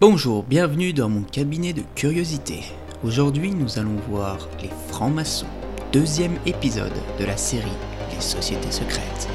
Bonjour, bienvenue dans mon cabinet de curiosité. Aujourd'hui, nous allons voir les francs-maçons, deuxième épisode de la série Les sociétés secrètes.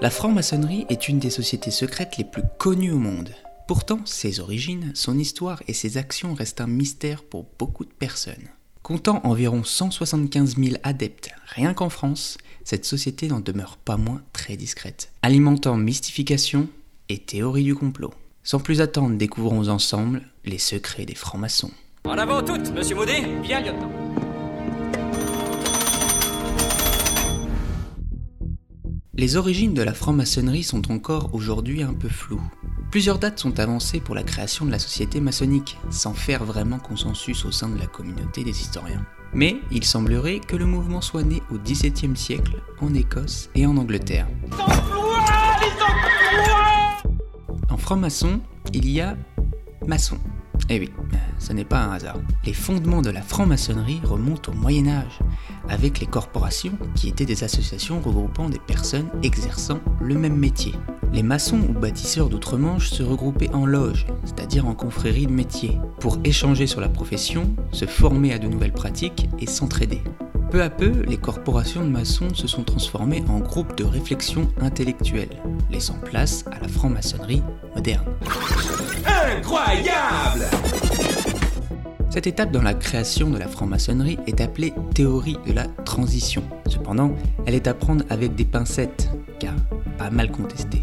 La franc-maçonnerie est une des sociétés secrètes les plus connues au monde. Pourtant, ses origines, son histoire et ses actions restent un mystère pour beaucoup de personnes. Comptant environ 175 000 adeptes rien qu'en France, cette société n'en demeure pas moins très discrète, alimentant mystification et théorie du complot. Sans plus attendre, découvrons ensemble les secrets des francs-maçons. En avant toutes, monsieur Maudet Bien, lieutenant. Les origines de la franc-maçonnerie sont encore aujourd'hui un peu floues. Plusieurs dates sont avancées pour la création de la société maçonnique, sans faire vraiment consensus au sein de la communauté des historiens. Mais il semblerait que le mouvement soit né au XVIIe siècle en Écosse et en Angleterre. En franc-maçon, il y a maçon. Eh oui, ce n'est pas un hasard. Les fondements de la franc-maçonnerie remontent au Moyen Âge, avec les corporations qui étaient des associations regroupant des personnes exerçant le même métier. Les maçons ou bâtisseurs d'outre-Manche se regroupaient en loges, c'est-à-dire en confréries de métiers, pour échanger sur la profession, se former à de nouvelles pratiques et s'entraider. Peu à peu, les corporations de maçons se sont transformées en groupes de réflexion intellectuelle, laissant place à la franc-maçonnerie moderne. Incroyable Cette étape dans la création de la franc-maçonnerie est appelée théorie de la transition. Cependant, elle est à prendre avec des pincettes, car pas mal contestée.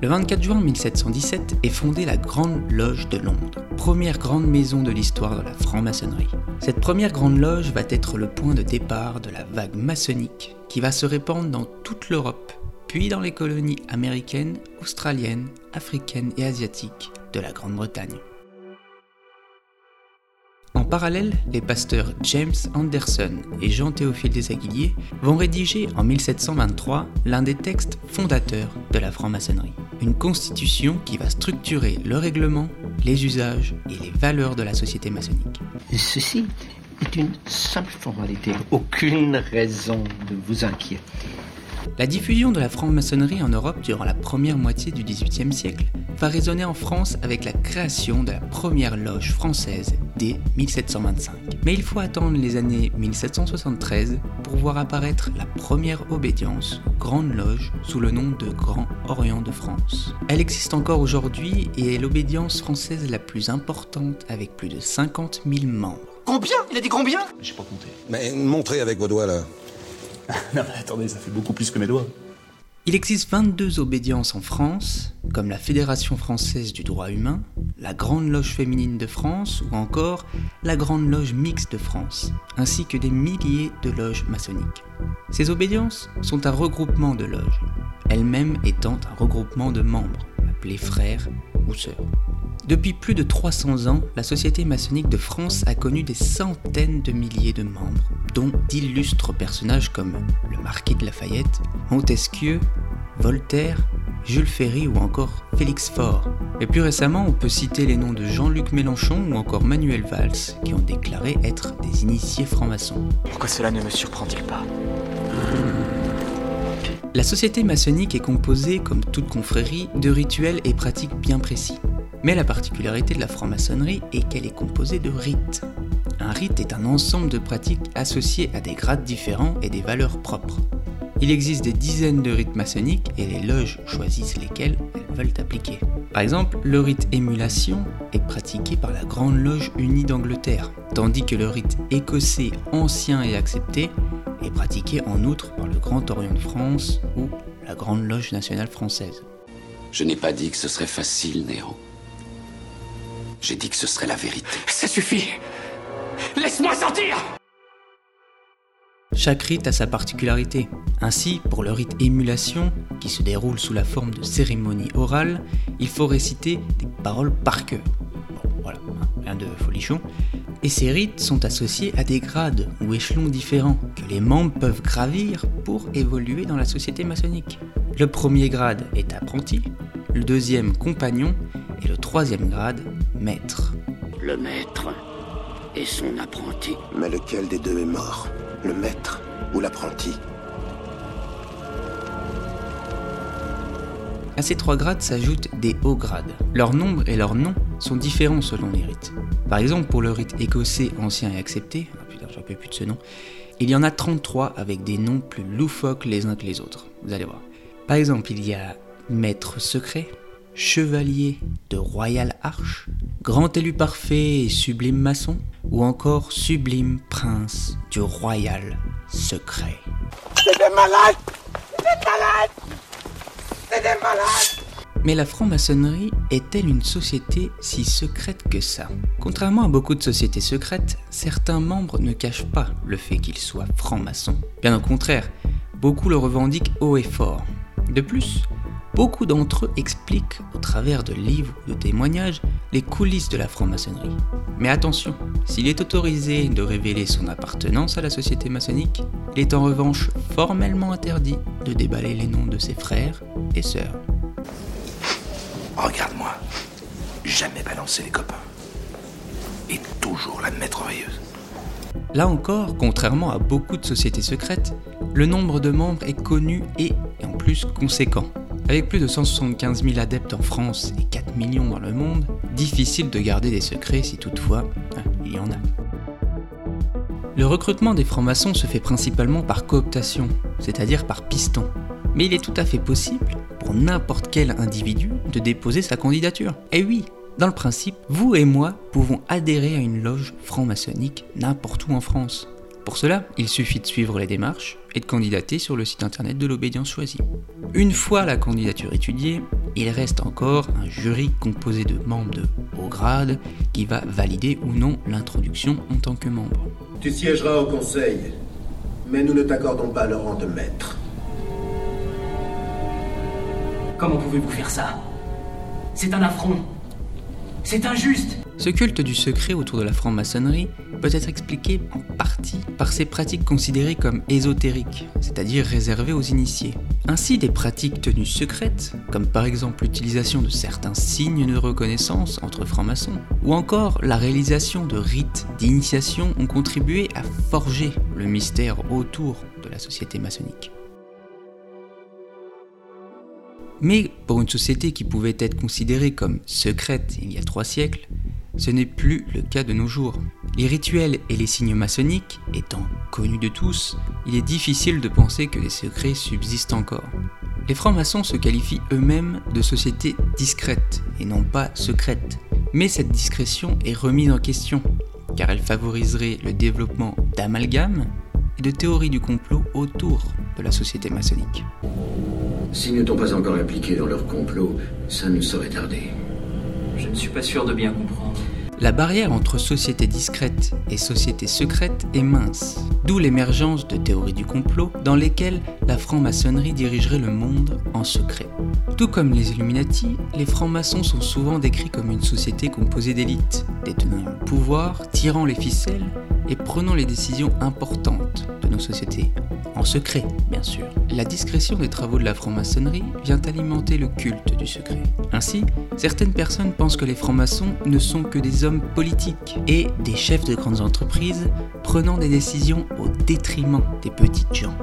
Le 24 juin 1717 est fondée la Grande Loge de Londres, première grande maison de l'histoire de la franc-maçonnerie. Cette première grande loge va être le point de départ de la vague maçonnique qui va se répandre dans toute l'Europe, puis dans les colonies américaines, australiennes, africaines et asiatiques de la Grande-Bretagne. En parallèle, les pasteurs James Anderson et Jean-Théophile Desaguiliers vont rédiger en 1723 l'un des textes fondateurs de la franc-maçonnerie. Une constitution qui va structurer le règlement, les usages et les valeurs de la société maçonnique. Ceci est une simple formalité. Aucune raison de vous inquiéter. La diffusion de la franc-maçonnerie en Europe durant la première moitié du XVIIIe siècle va résonner en France avec la création de la première loge française dès 1725. Mais il faut attendre les années 1773 pour voir apparaître la première obédience, Grande Loge, sous le nom de Grand Orient de France. Elle existe encore aujourd'hui et est l'obédience française la plus importante avec plus de 50 000 membres. Combien? Il a dit combien? J'ai pas compté. Mais montrez avec vos doigts là. Non mais attendez, ça fait beaucoup plus que mes doigts. Il existe 22 obédiences en France, comme la Fédération française du droit humain, la Grande Loge féminine de France ou encore la Grande Loge mixte de France, ainsi que des milliers de loges maçonniques. Ces obédiences sont un regroupement de loges, elles-mêmes étant un regroupement de membres, appelés frères ou sœurs. Depuis plus de 300 ans, la Société maçonnique de France a connu des centaines de milliers de membres, dont d'illustres personnages comme le marquis de Lafayette, Montesquieu, Voltaire, Jules Ferry ou encore Félix Faure. Et plus récemment, on peut citer les noms de Jean-Luc Mélenchon ou encore Manuel Valls, qui ont déclaré être des initiés francs-maçons. Pourquoi cela ne me surprend-il pas? La société maçonnique est composée, comme toute confrérie, de rituels et pratiques bien précis. Mais la particularité de la franc-maçonnerie est qu'elle est composée de rites. Un rite est un ensemble de pratiques associées à des grades différents et des valeurs propres. Il existe des dizaines de rites maçonniques et les loges choisissent lesquels elles veulent appliquer. Par exemple, le rite émulation est pratiqué par la Grande Loge Unie d'Angleterre, tandis que le rite écossais ancien et accepté est pratiqué en outre par le Grand Orient de France ou la Grande Loge nationale française. Je n'ai pas dit que ce serait facile, Néo. J'ai dit que ce serait la vérité. Ça suffit Laisse-moi sortir Chaque rite a sa particularité. Ainsi, pour le rite émulation, qui se déroule sous la forme de cérémonie orale, il faut réciter des paroles par cœur. Bon, voilà, hein, rien de folichon. Et ces rites sont associés à des grades ou échelons différents, que que les membres peuvent gravir pour évoluer dans la société maçonnique. Le premier grade est apprenti, le deuxième compagnon et le troisième grade maître. Le maître et son apprenti. Mais lequel des deux est mort? Le maître ou l'apprenti? À ces trois grades s'ajoutent des hauts grades. Leur nombre et leur nom sont différents selon les rites. Par exemple, pour le rite écossais ancien et accepté, ah putain, je plus de ce nom, il y en a 33 avec des noms plus loufoques les uns que les autres. Vous allez voir. Par exemple, il y a Maître secret, Chevalier de Royal Arche, Grand élu parfait et sublime maçon, ou encore Sublime prince du Royal Secret. C'est des malades C'est des malades C'est des malades mais la franc-maçonnerie est-elle une société si secrète que ça? Contrairement à beaucoup de sociétés secrètes, certains membres ne cachent pas le fait qu'ils soient francs-maçons. Bien au contraire, beaucoup le revendiquent haut et fort. De plus, beaucoup d'entre eux expliquent au travers de livres ou de témoignages les coulisses de la franc-maçonnerie. Mais attention, s'il est autorisé de révéler son appartenance à la société maçonnique, il est en revanche formellement interdit de déballer les noms de ses frères et sœurs. Regarde-moi. Jamais balancer les copains. Et toujours la merveilleuse. Là encore, contrairement à beaucoup de sociétés secrètes, le nombre de membres est connu et, en plus, conséquent. Avec plus de 175 000 adeptes en France et 4 millions dans le monde, difficile de garder des secrets si toutefois hein, il y en a. Le recrutement des francs-maçons se fait principalement par cooptation, c'est-à-dire par piston. Mais il est tout à fait possible pour n'importe quel individu de déposer sa candidature. Et oui, dans le principe, vous et moi pouvons adhérer à une loge franc-maçonnique n'importe où en France. Pour cela, il suffit de suivre les démarches et de candidater sur le site internet de l'obédience choisie. Une fois la candidature étudiée, il reste encore un jury composé de membres de haut grade qui va valider ou non l'introduction en tant que membre. Tu siégeras au conseil, mais nous ne t'accordons pas le rang de maître. Comment pouvez-vous faire ça? C'est un affront. C'est injuste. Ce culte du secret autour de la franc-maçonnerie peut être expliqué en partie par ces pratiques considérées comme ésotériques, c'est-à-dire réservées aux initiés. Ainsi, des pratiques tenues secrètes, comme par exemple l'utilisation de certains signes de reconnaissance entre francs-maçons, ou encore la réalisation de rites d'initiation ont contribué à forger le mystère autour de la société maçonnique. Mais pour une société qui pouvait être considérée comme secrète il y a trois siècles, ce n'est plus le cas de nos jours. Les rituels et les signes maçonniques étant connus de tous, il est difficile de penser que les secrets subsistent encore. Les francs-maçons se qualifient eux-mêmes de sociétés discrètes et non pas secrètes. Mais cette discrétion est remise en question, car elle favoriserait le développement d'amalgames et de théories du complot autour de la société maçonnique. S'ils ne t'ont pas encore impliqué dans leur complot, ça ne saurait tarder. Je ne suis pas sûr de bien comprendre. La barrière entre société discrète et société secrète est mince, d'où l'émergence de théories du complot dans lesquelles la franc-maçonnerie dirigerait le monde en secret. Tout comme les Illuminati, les francs-maçons sont souvent décrits comme une société composée d'élites, détenant le pouvoir, tirant les ficelles et prenant les décisions importantes de nos sociétés, en secret bien sûr. La discrétion des travaux de la franc-maçonnerie vient alimenter le culte du secret. Ainsi, certaines personnes pensent que les francs-maçons ne sont que des hommes politiques et des chefs de grandes entreprises prenant des décisions au détriment des petites gens.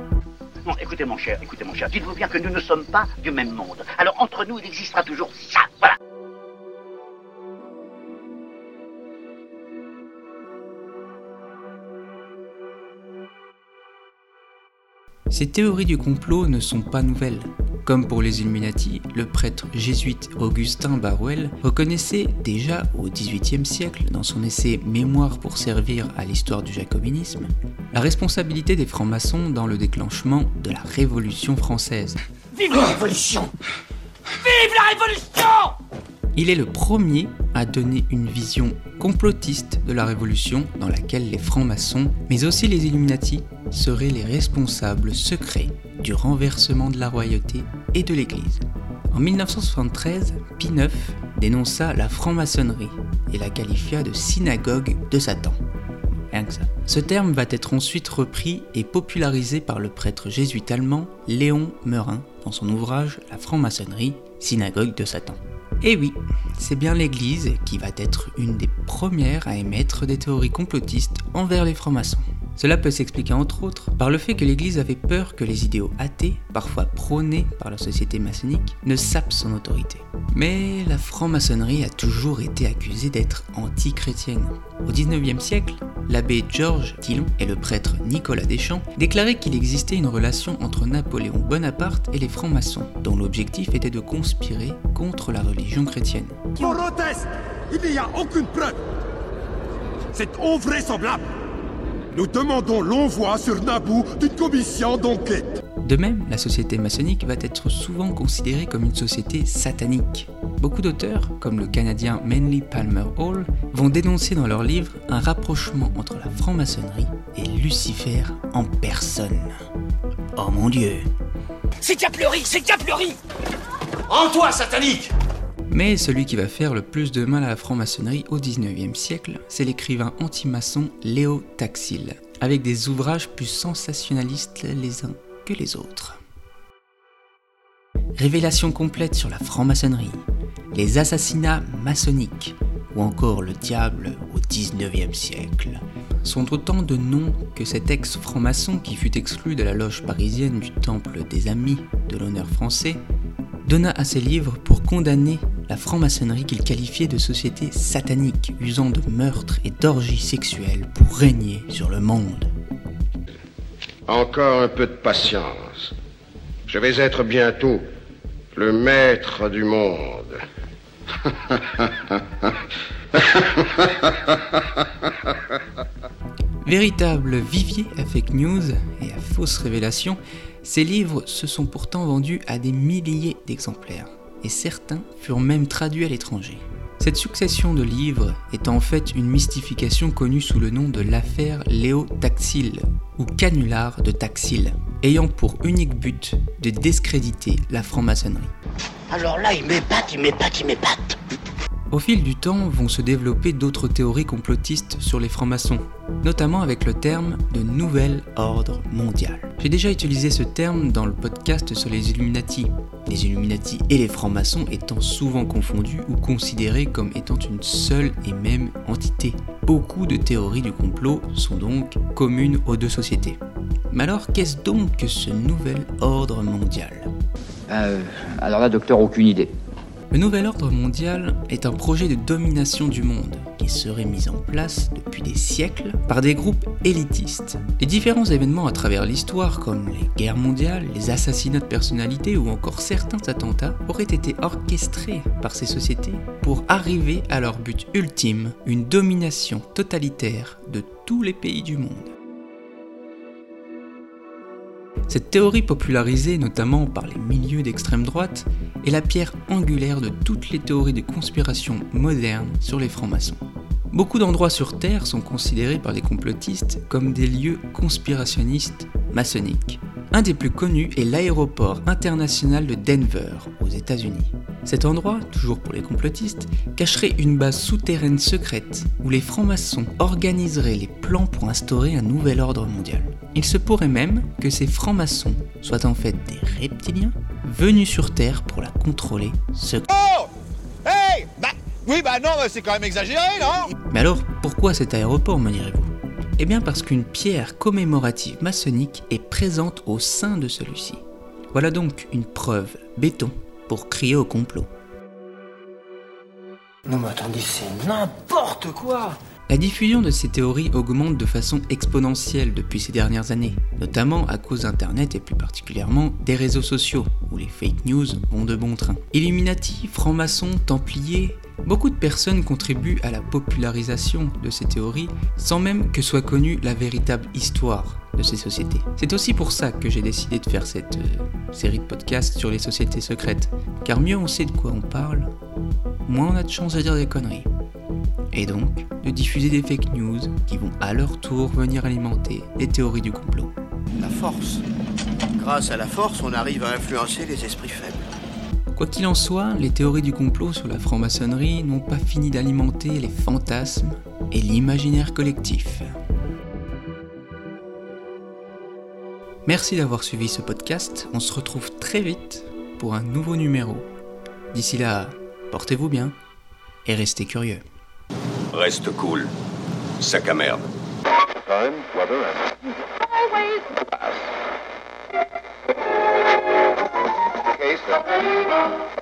Non, écoutez mon cher, écoutez mon cher, dites-vous bien que nous ne sommes pas du même monde. Alors entre nous, il existera toujours ça, voilà. Ces théories du complot ne sont pas nouvelles. Comme pour les Illuminati, le prêtre jésuite Augustin Baruel reconnaissait déjà au XVIIIe siècle, dans son essai Mémoire pour servir à l'histoire du jacobinisme, la responsabilité des francs-maçons dans le déclenchement de la Révolution française. Vive la Révolution Vive la Révolution Il est le premier à donner une vision complotiste de la Révolution dans laquelle les francs-maçons, mais aussi les Illuminati, seraient les responsables secrets du renversement de la royauté et de l'Église. En 1973, Pie IX dénonça la franc-maçonnerie et la qualifia de synagogue de Satan. Rien que ça. Ce terme va être ensuite repris et popularisé par le prêtre jésuite allemand Léon Meurin dans son ouvrage La franc-maçonnerie, synagogue de Satan. Et oui, c'est bien l'Église qui va être une des premières à émettre des théories complotistes envers les francs-maçons. Cela peut s'expliquer entre autres par le fait que l'Église avait peur que les idéaux athées, parfois prônés par la société maçonnique, ne sapent son autorité. Mais la franc-maçonnerie a toujours été accusée d'être anti-chrétienne. Au XIXe siècle, l'abbé Georges Tillon et le prêtre Nicolas Deschamps déclaraient qu'il existait une relation entre Napoléon Bonaparte et les francs-maçons, dont l'objectif était de conspirer contre la religion chrétienne. Il n'y a aucune preuve C'est invraisemblable Nous demandons l'envoi sur Naboo d'une commission d'enquête De même, la société maçonnique va être souvent considérée comme une société satanique. Beaucoup d'auteurs, comme le Canadien Manly Palmer Hall, vont dénoncer dans leurs livres un rapprochement entre la franc-maçonnerie et Lucifer en personne. Oh mon dieu C'est Diablerie C'est Diablerie En toi, satanique Mais celui qui va faire le plus de mal à la franc-maçonnerie au 19e siècle, c'est l'écrivain anti-maçon Léo Taxil, avec des ouvrages plus sensationnalistes les uns que les autres. Révélation complète sur la franc-maçonnerie, les assassinats maçonniques ou encore le diable au 19e siècle sont autant de noms que cet ex-franc-maçon qui fut exclu de la loge parisienne du Temple des Amis de l'honneur français donna à ses livres pour condamner la franc-maçonnerie qu'il qualifiait de société satanique usant de meurtres et d'orgies sexuelles pour régner sur le monde. Encore un peu de patience. Je vais être bientôt le maître du monde. Véritable vivier à fake news et à fausses révélations, ces livres se sont pourtant vendus à des milliers d'exemplaires, et certains furent même traduits à l'étranger. Cette succession de livres est en fait une mystification connue sous le nom de l'affaire Léo Taxil, ou canular de Taxil, ayant pour unique but de discréditer la franc-maçonnerie. Alors là, il m'épate, il m'épate, il m'épate. Au fil du temps vont se développer d'autres théories complotistes sur les francs-maçons, notamment avec le terme de nouvel ordre mondial. J'ai déjà utilisé ce terme dans le podcast sur les Illuminati, les Illuminati et les francs-maçons étant souvent confondus ou considérés comme étant une seule et même entité. Beaucoup de théories du complot sont donc communes aux deux sociétés. Mais alors qu'est-ce donc que ce nouvel ordre mondial? Euh, Alors là, docteur, aucune idée. Le nouvel ordre mondial est un projet de domination du monde qui serait mis en place depuis des siècles par des groupes élitistes. Les différents événements à travers l'histoire, comme les guerres mondiales, les assassinats de personnalités ou encore certains attentats, auraient été orchestrés par ces sociétés pour arriver à leur but ultime, une domination totalitaire de tous les pays du monde. Cette théorie popularisée notamment par les milieux d'extrême droite est la pierre angulaire de toutes les théories de conspiration modernes sur les francs-maçons. Beaucoup d'endroits sur Terre sont considérés par les complotistes comme des lieux conspirationnistes maçonniques. Un des plus connus est l'aéroport international de Denver, aux États-Unis. Cet endroit, toujours pour les complotistes, cacherait une base souterraine secrète où les francs-maçons organiseraient les plans pour instaurer un nouvel ordre mondial. Il se pourrait même que ces francs-maçons soient en fait des reptiliens venus sur Terre pour la contrôler secrètement. Oh Hey Bah oui, bah non, c'est quand même exagéré, non? Mais alors, pourquoi cet aéroport, me direz-vous? Eh bien parce qu'une pierre commémorative maçonnique est présente au sein de celui-ci. Voilà donc une preuve béton pour crier au complot. Non mais attendez, c'est n'importe quoi La diffusion de ces théories augmente de façon exponentielle depuis ces dernières années, notamment à cause d'Internet et plus particulièrement des réseaux sociaux, où les fake news vont de bon train. Illuminati, francs-maçons, templiers, Beaucoup de personnes contribuent à la popularisation de ces théories sans même que soit connue la véritable histoire de ces sociétés. C'est aussi pour ça que j'ai décidé de faire cette euh, série de podcasts sur les sociétés secrètes, car mieux on sait de quoi on parle, moins on a de chances de dire des conneries et donc de diffuser des fake news qui vont à leur tour venir alimenter les théories du complot. La force. Grâce à la force, on arrive à influencer les esprits faibles. Quoi qu'il en soit, les théories du complot sur la franc-maçonnerie n'ont pas fini d'alimenter les fantasmes et l'imaginaire collectif. Merci d'avoir suivi ce podcast, on se retrouve très vite pour un nouveau numéro. D'ici là, portez-vous bien et restez curieux. Reste cool. Sac à merde. Time, weather, and... Case of...